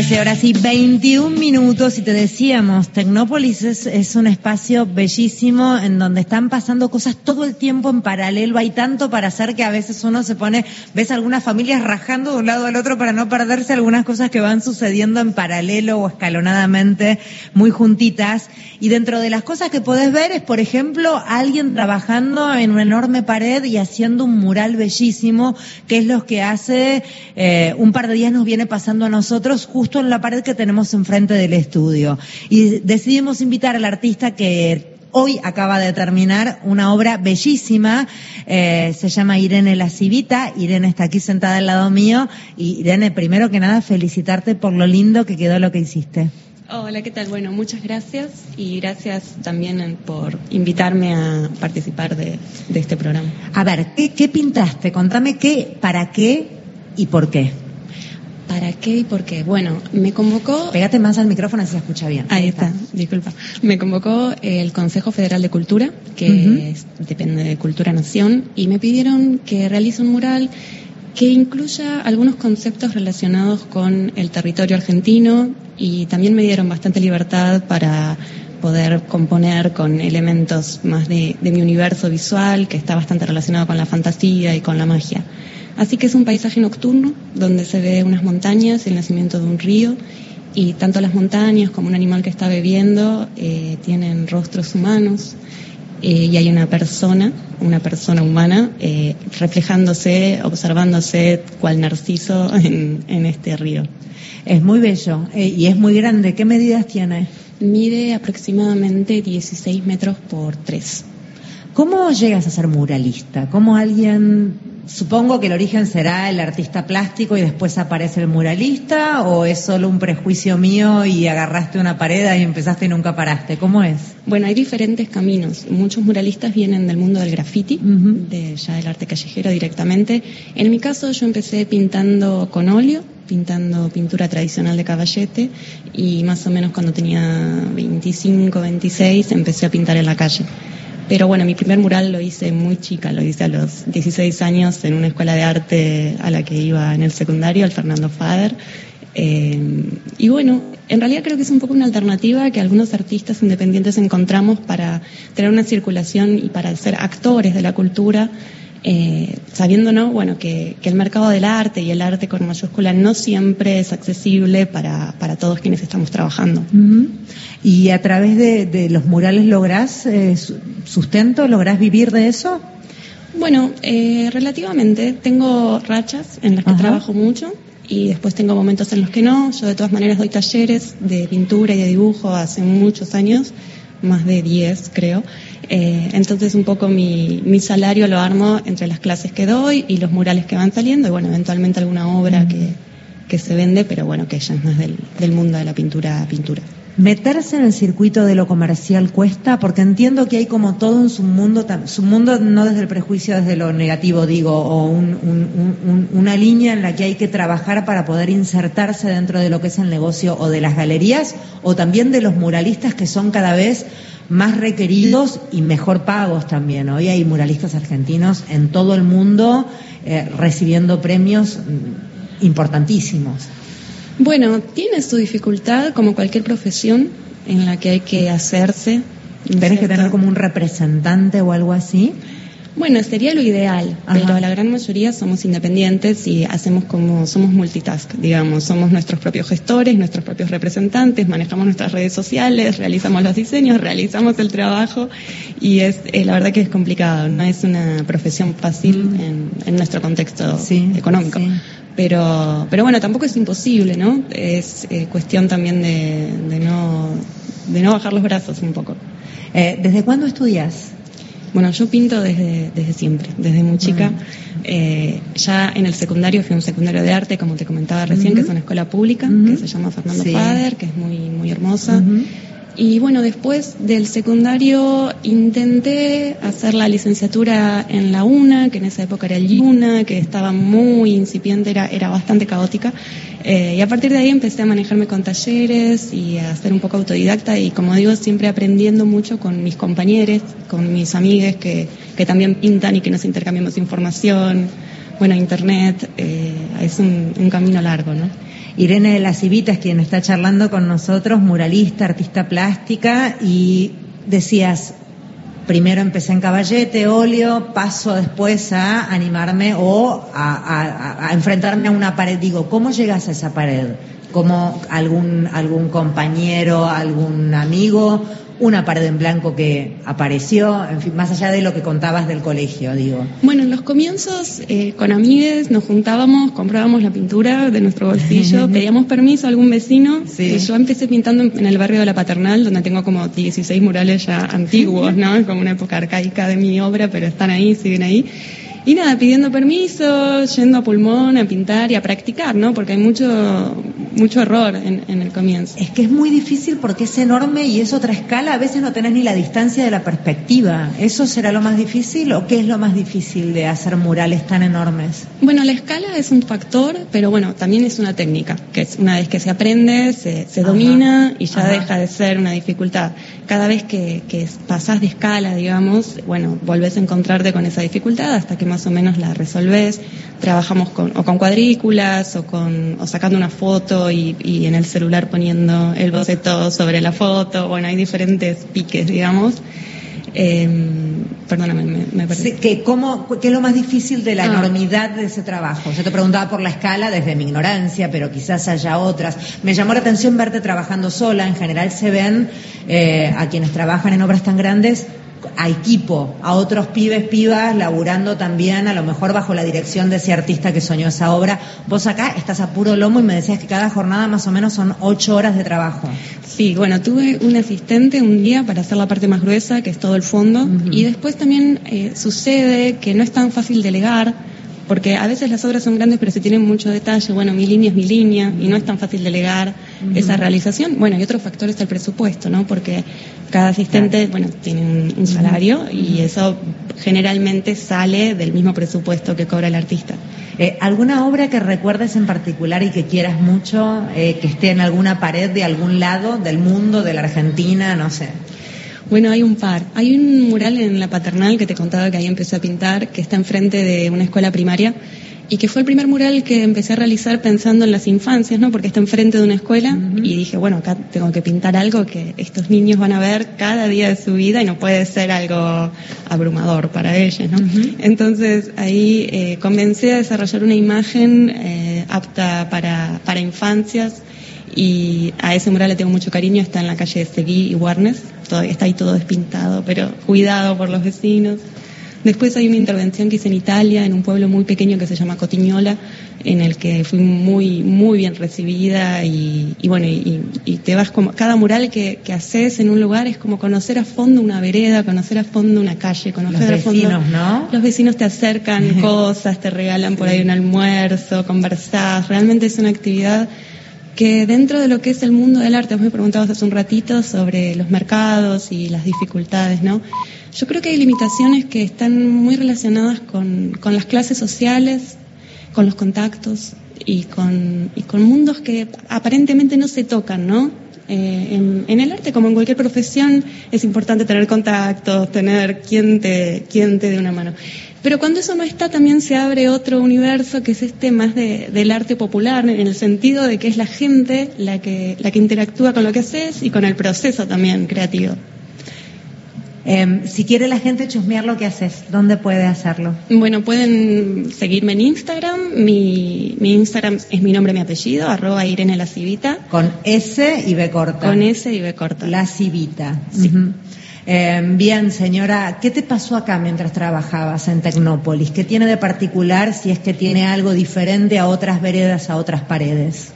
13 horas y 21 minutos y te decíamos, Tecnópolis es, un espacio bellísimo en donde están pasando cosas todo el tiempo en paralelo. Hay tanto para hacer que a veces uno se pone, ves algunas familias rajando de un lado al otro para no perderse algunas cosas que van sucediendo en paralelo o escalonadamente muy juntitas. Y dentro de las cosas que podés ver es, por ejemplo, alguien trabajando en una enorme pared y haciendo un mural bellísimo, que es lo que hace eh, un par de días nos viene pasando a nosotros justo en la pared que tenemos enfrente del estudio. Y decidimos invitar al artista que hoy acaba de terminar una obra bellísima, eh, se llama Irene La Civita, Irene está aquí sentada al lado mío y Irene, primero que nada felicitarte por lo lindo que quedó lo que hiciste. Hola, ¿qué tal? Bueno, muchas gracias y gracias también por invitarme a participar de, este programa. A ver, ¿qué, pintaste? Contame qué, para qué y por qué. ¿Para qué y por qué? Bueno, me convocó... Pégate más al micrófono así se escucha bien. Ahí, está. disculpa. Me convocó el Consejo Federal de Cultura, que depende de Cultura Nación, y me pidieron que realice un mural que incluya algunos conceptos relacionados con el territorio argentino y también me dieron bastante libertad para poder componer con elementos más de, mi universo visual, que está bastante relacionado con la fantasía y con la magia. Así que es un paisaje nocturno donde se ve unas montañas, el nacimiento de un río, y tanto las montañas como un animal que está bebiendo eh, tienen rostros humanos. Eh, y hay una persona, una persona humana, eh, reflejándose, observándose cual narciso en, en, este río. Es muy bello eh, y es muy grande. ¿Qué medidas tiene? Mide aproximadamente 16 metros por 3. ¿Cómo llegas a ser muralista? ¿Cómo alguien Supongo que el origen será el artista plástico y después aparece el muralista, o es solo un prejuicio mío y agarraste una pared y empezaste y nunca paraste. ¿Cómo es? Bueno, hay diferentes caminos. Muchos muralistas vienen del mundo del graffiti, de ya del arte callejero directamente. En mi caso, yo empecé pintando con óleo, pintando pintura tradicional de caballete, y más o menos cuando tenía 25, 26, empecé a pintar en la calle. Pero bueno, mi primer mural lo hice muy chica, lo hice a los 16 años en una escuela de arte a la que iba en el secundario, al Fernando Fader. Eh, y bueno, en realidad creo que es un poco una alternativa que algunos artistas independientes encontramos para tener una circulación y para ser actores de la cultura eh, sabiendo ¿no? bueno, que, el mercado del arte y el arte con mayúscula no siempre es accesible para, para todos quienes estamos trabajando. ¿Y a través de, los murales lográs eh, sustento? ¿Lográs vivir de eso? Bueno, eh, relativamente. Tengo rachas en las que trabajo mucho y después tengo momentos en los que no. Yo de todas maneras doy talleres de pintura y de dibujo hace muchos años, más de 10 creo. Eh, entonces un poco mi, mi, salario lo armo entre las clases que doy y los murales que van saliendo y bueno, eventualmente alguna obra que, que se vende, pero bueno, que ya es más del, del mundo de la pintura pintura. Meterse en el circuito de lo comercial cuesta, porque entiendo que hay como todo un submundo, submundo no desde el prejuicio, desde lo negativo digo, o un, una línea en la que hay que trabajar para poder insertarse dentro de lo que es el negocio o de las galerías, o también de los muralistas que son cada vez más requeridos y mejor pagos también. Hoy hay muralistas argentinos en todo el mundo eh, recibiendo premios mm, importantísimos. Bueno, tiene su dificultad como cualquier profesión en la que hay que hacerse. ¿Tienes que tener como un representante o algo así? Bueno, sería lo ideal, pero la gran mayoría somos independientes y hacemos como somos multitask, digamos, somos nuestros propios gestores, nuestros propios representantes, manejamos nuestras redes sociales, realizamos los diseños, realizamos el trabajo y es eh, la verdad que es complicado, no es una profesión fácil mm. en, nuestro contexto económico. Pero, pero bueno, tampoco es imposible, ¿no? Es eh, cuestión también de, de, no, de no bajar los brazos un poco. Eh, ¿Desde cuándo estudias? Bueno, yo pinto desde, desde siempre, desde muy chica. Eh, ya en el secundario fui a un secundario de arte, como te comentaba recién, que es una escuela pública, que se llama Fernando Fader, que es muy, muy hermosa. Y bueno, después del secundario intenté hacer la licenciatura en la UNA, que en esa época era el UNA, que estaba muy incipiente, era, era bastante caótica. Eh, y a partir de ahí empecé a manejarme con talleres y a ser un poco autodidacta y como digo, siempre aprendiendo mucho con mis compañeros, con mis amigues que, que también pintan y que nos intercambiamos información. Bueno, Internet eh, es un, camino largo, ¿no? Irene de la Civita es quien está charlando con nosotros, muralista, artista plástica, y decías, primero empecé en caballete, óleo, paso después a animarme o a, enfrentarme a una pared. Digo, ¿cómo llegas a esa pared? ¿Cómo algún, algún compañero, algún amigo una pared en blanco que apareció, en fin, más allá de lo que contabas del colegio, digo. Bueno, en los comienzos eh, con amigues nos juntábamos, comprábamos la pintura de nuestro bolsillo, pedíamos permiso a algún vecino. Sí. yo empecé pintando en el barrio de la Paternal, donde tengo como 16 murales ya antiguos, ¿no? Como una época arcaica de mi obra, pero están ahí, siguen ahí. Y nada, pidiendo permiso, yendo a pulmón a pintar y a practicar, ¿no? Porque hay mucho, mucho error en, el comienzo. Es que es muy difícil porque es enorme y es otra escala. A veces no tenés ni la distancia de la perspectiva. ¿Eso será lo más difícil o qué es lo más difícil de hacer murales tan enormes? Bueno, la escala es un factor, pero bueno, también es una técnica, que es una vez que se aprende, se, domina y ya deja de ser una dificultad. Cada vez que, que pasás de escala, digamos, bueno, volvés a encontrarte con esa dificultad hasta que más o menos la resolvés. Trabajamos con, o con cuadrículas o, con, o sacando una foto y, en el celular poniendo el boceto sobre la foto. Bueno, hay diferentes piques, digamos. Eh, perdóname, me, me ¿qué, cómo, ¿Qué es lo más difícil de la ah. enormidad de ese trabajo? Yo te preguntaba por la escala desde mi ignorancia, pero quizás haya otras. Me llamó la atención verte trabajando sola. En general se ven eh, a quienes trabajan en obras tan grandes a equipo, a otros pibes, pibas, laburando también, a lo mejor bajo la dirección de ese artista que soñó esa obra. Vos acá estás a puro lomo y me decías que cada jornada más o menos son ocho horas de trabajo. Sí, bueno, tuve un asistente un día para hacer la parte más gruesa, que es todo el fondo, y después también eh, sucede que no es tan fácil delegar porque a veces las obras son grandes pero se tienen mucho detalle, bueno, mi línea es mi línea y no es tan fácil delegar esa realización. Bueno, y otro factor es el presupuesto, ¿no? Porque cada asistente, bueno, tiene un, salario y eso generalmente sale del mismo presupuesto que cobra el artista. Eh, ¿Alguna obra que recuerdes en particular y que quieras mucho, eh, que esté en alguna pared de algún lado del mundo, de la Argentina, no sé? Bueno, hay un par. Hay un mural en la paternal que te contaba que ahí empecé a pintar, que está enfrente de una escuela primaria y que fue el primer mural que empecé a realizar pensando en las infancias, ¿no? Porque está enfrente de una escuela y dije, bueno, acá tengo que pintar algo que estos niños van a ver cada día de su vida y no puede ser algo abrumador para ellos, ¿no? Entonces ahí eh, comencé a desarrollar una imagen eh, apta para, para infancias y a ese mural le tengo mucho cariño, está en la calle de Seguí y Warnes, está ahí todo despintado, pero cuidado por los vecinos. Después hay una intervención que hice en Italia, en un pueblo muy pequeño que se llama Cotignola, en el que fui muy, muy bien recibida y, bueno, y, te vas como, cada mural que, que, haces en un lugar es como conocer a fondo una vereda, conocer a fondo una calle, conocer los vecinos, ¿no? Los vecinos te acercan cosas, te regalan por ahí un almuerzo, conversás, realmente es una actividad que dentro de lo que es el mundo del arte, vos me preguntabas hace un ratito sobre los mercados y las dificultades, ¿no? Yo creo que hay limitaciones que están muy relacionadas con, con las clases sociales, con los contactos y con, y con mundos que aparentemente no se tocan, ¿no? Eh, en, el arte, como en cualquier profesión, es importante tener contactos, tener quien te, quien te dé una mano. Pero cuando eso no está, también se abre otro universo que es este más de, del arte popular, en el sentido de que es la gente la que, la que interactúa con lo que haces y con el proceso también creativo. Em, si quiere la gente chusmear lo que haces, ¿dónde puede hacerlo? Bueno, pueden seguirme en Instagram. Mi, mi Instagram es mi nombre, mi apellido, arroba Irene La Civita. Con S y B corta. Con S y B corta. La Civita. Sí. Em, bien, señora, ¿qué te pasó acá mientras trabajabas en Tecnópolis? ¿Qué tiene de particular si es que tiene algo diferente a otras veredas, a otras paredes?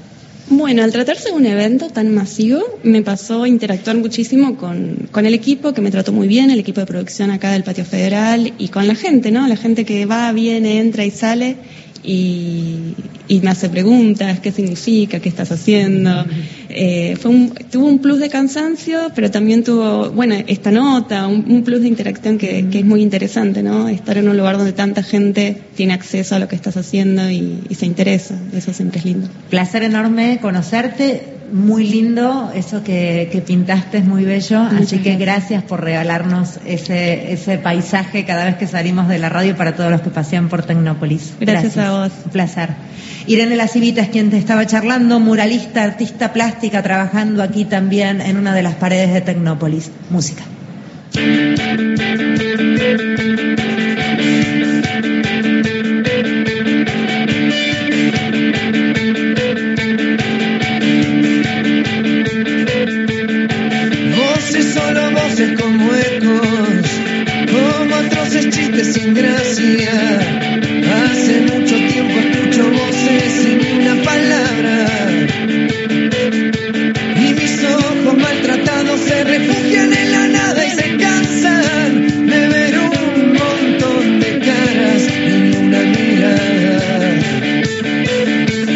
Bueno, al tratarse de un evento tan masivo, me pasó interactuar muchísimo con, con, el equipo, que me trató muy bien, el equipo de producción acá del Patio Federal, y con la gente, ¿no? La gente que va, viene, entra y sale, y, me hace preguntas, qué significa, qué estás haciendo. Eh, fue un, tuvo un plus de cansancio, pero también tuvo, bueno, esta nota, un, plus de interacción que, es muy interesante, ¿no? Estar en un lugar donde tanta gente tiene acceso a lo que estás haciendo y, y se interesa, eso siempre es lindo. Placer enorme conocerte muy lindo, eso que, pintaste es muy bello, así que gracias por regalarnos ese, ese paisaje cada vez que salimos de la radio para todos los que pasean por Tecnópolis. Gracias, a vos. Un placer. Irene La Civita es quien te estaba charlando, muralista, artista plástica, trabajando aquí también en una de las paredes de Tecnópolis. Música. Chistes sin gracia.